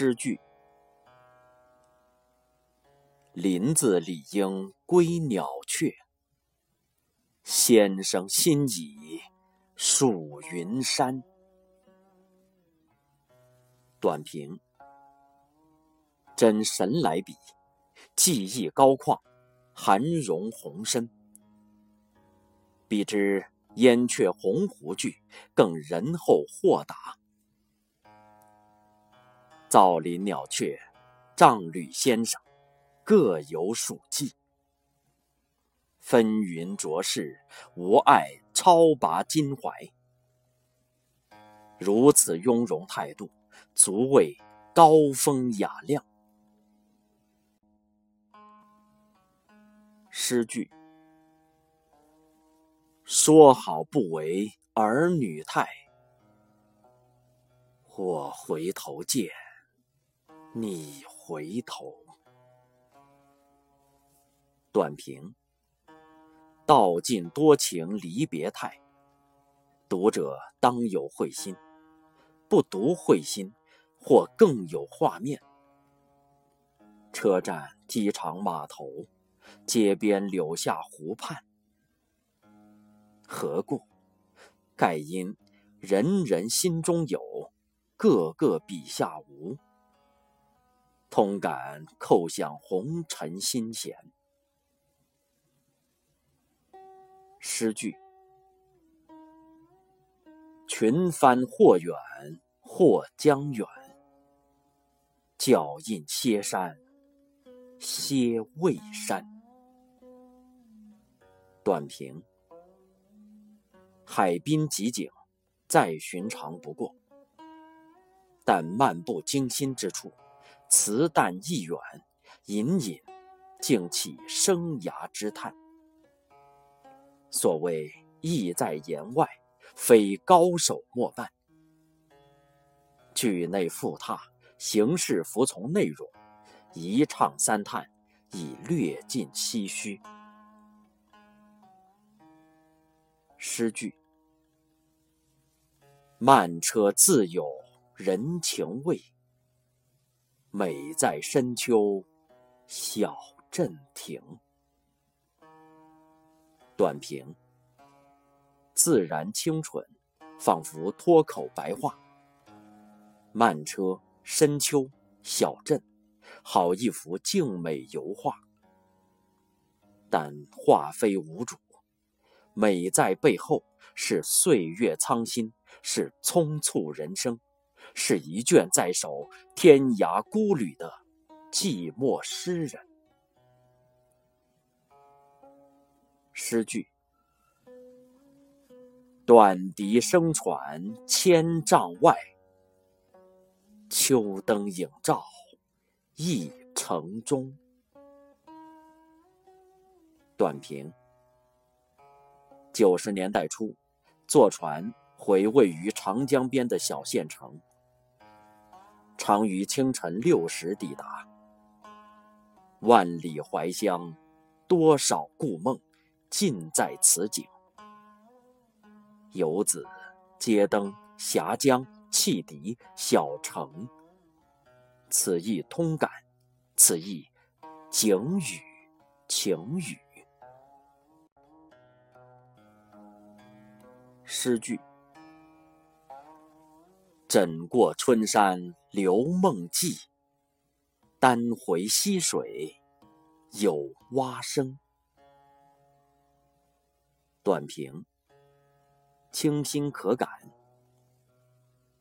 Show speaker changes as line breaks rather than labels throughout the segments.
诗句：林子理应归鸟雀，先生心已属云山。短评：真神来笔，技艺高旷，涵容宏深，比之《燕雀鸿鹄》句更仁厚豁达。造林鸟雀，丈吕先生各有属迹。纷纭浊世，无碍超拔襟怀。如此雍容态度，足谓高风雅量。诗句：说好不为儿女态，我回头见。你回头，短评：道尽多情离别态。读者当有会心，不读会心，或更有画面。车站、机场、码头、街边、柳下湖畔，何故？盖因人人心中有，个个笔下无。通感叩向红尘心弦。诗句：群帆或远或将远，脚印歇山歇未山。短评：海滨极景，再寻常不过，但漫不经心之处。词淡意远，隐隐竟起生涯之叹。所谓意在言外，非高手莫办。句内复踏，形式服从内容，一唱三叹，已略尽唏嘘。诗句：慢车自有人情味。美在深秋小镇亭。短评：自然清纯，仿佛脱口白话。慢车、深秋、小镇，好一幅静美油画。但画非无主，美在背后是岁月苍心，是匆促人生。是一卷在手、天涯孤旅的寂寞诗人。诗句：短笛声传千丈外，秋灯影照一城中。短评：九十年代初，坐船回位于长江边的小县城。常于清晨六时抵达。万里怀乡，多少故梦，尽在此景。游子、街灯、峡江、汽笛、小城，此意通感，此意景语、情语。诗句。枕过春山留梦迹，丹回溪水有蛙声。短评：清新可感。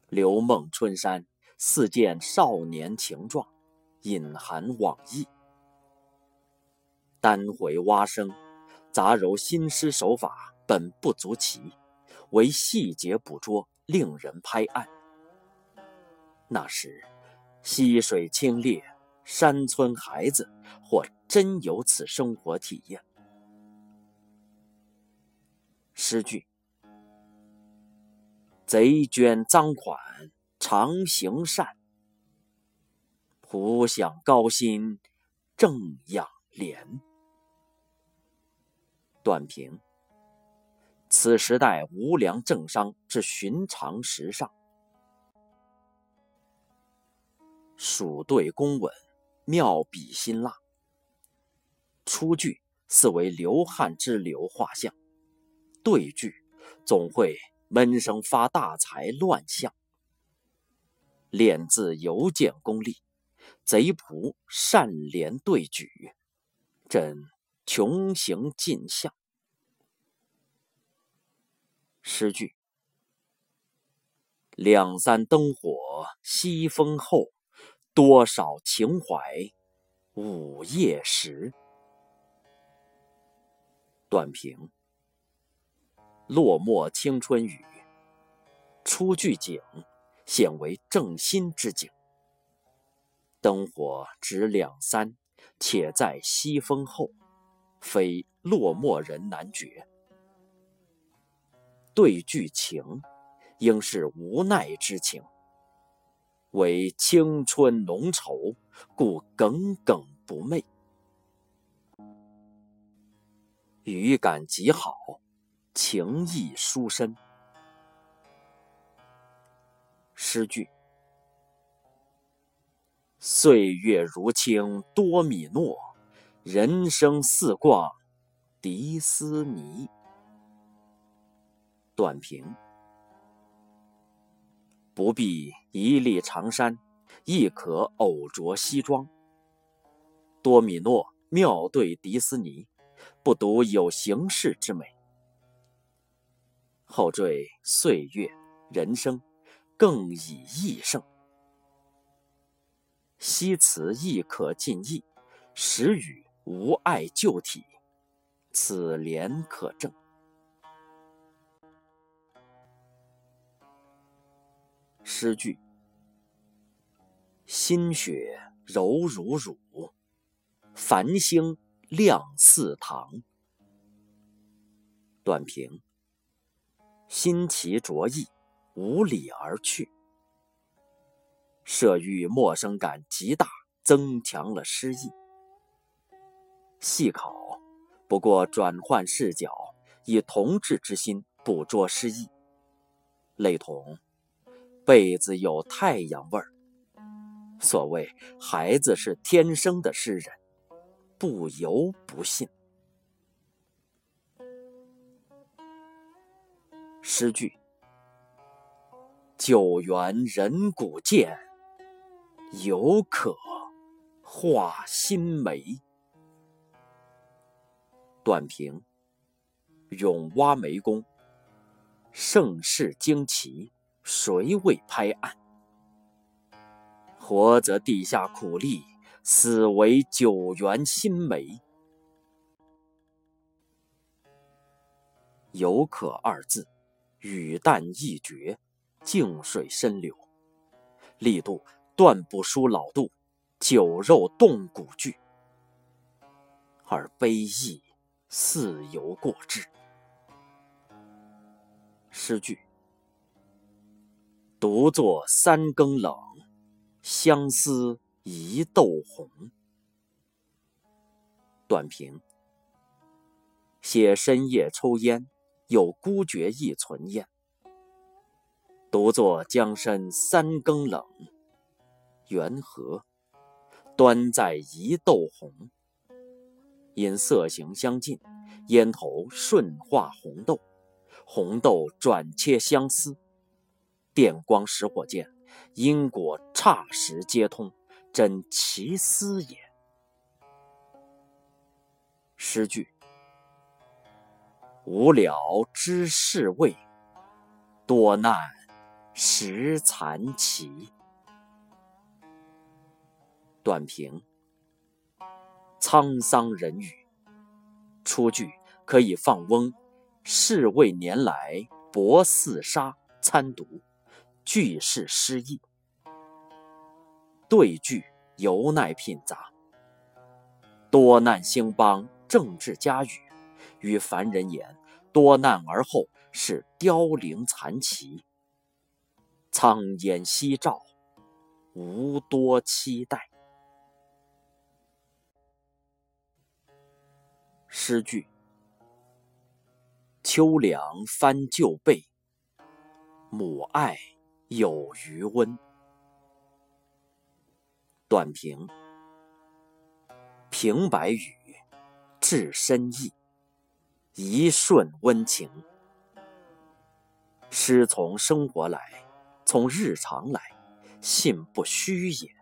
留梦春山，似见少年情状，隐含往意。丹回蛙声，杂糅新诗手法本不足奇，唯细节捕捉，令人拍案。那时，溪水清冽，山村孩子或真有此生活体验。诗句：贼捐赃款常行善，普享高薪正养廉。短评：此时代无良政商之寻常时尚。蜀对工稳，妙笔辛辣。出句似为流汗之流画像，对句总会闷声发大财乱象。练字尤见功力，贼仆善联对举，朕穷行尽相。诗句：两三灯火西风后，多少情怀午夜时。短评：落寞青春雨，出句景。现为正心之景，灯火只两三，且在西风后，非落寞人难觉。对句情，应是无奈之情，为青春浓稠，故耿耿不寐。语感极好，情意殊深。诗句：岁月如青多米诺，人生似逛迪斯尼。短评：不必一粒长衫，亦可偶着西装。多米诺妙对迪斯尼，不独有形式之美，后缀岁月人生。更以意胜，西辞亦可尽意，时语无碍旧体，此联可证。诗句：新雪柔如乳，繁星亮似糖。短评：新奇着意。无礼而去，设喻陌生感极大，增强了诗意。细考，不过转换视角，以同志之心捕捉诗意，类同被子有太阳味儿。所谓孩子是天生的诗人，不由不信。诗句。旧园人古见，犹可画新梅。短评：咏挖煤工，盛世惊奇，谁未拍案？活则地下苦力，死为九原新梅。犹可二字，语淡意绝。静水深流，力度断不输老杜酒肉动骨句，而悲意似犹过之。诗句：独坐三更冷，相思一豆红。短评：写深夜抽烟，有孤绝意存焉。独坐江山三更冷，缘何？端在一豆红。因色形相近，烟头瞬化红豆，红豆转切相思。电光石火间，因果霎时皆通，真奇思也。诗句：无聊知是味，多难。识残棋。短评：沧桑人语。出句可以放翁“世味年来薄似纱”参读，句式诗意。对句尤耐品杂。多难兴邦，政治家语，与凡人言，多难而后是凋零残旗。苍烟夕照，无多期待。诗句：秋凉翻旧被，母爱有余温。短评：平白语，至深意，一瞬温情。诗从生活来，从日常来，信不虚也。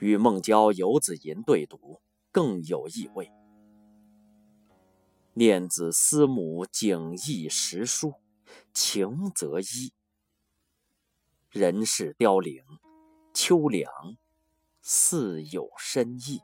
与孟郊、游子吟对读，更有意味。念子思母，景异时疏，情则依。人世凋零，秋凉，似有深意。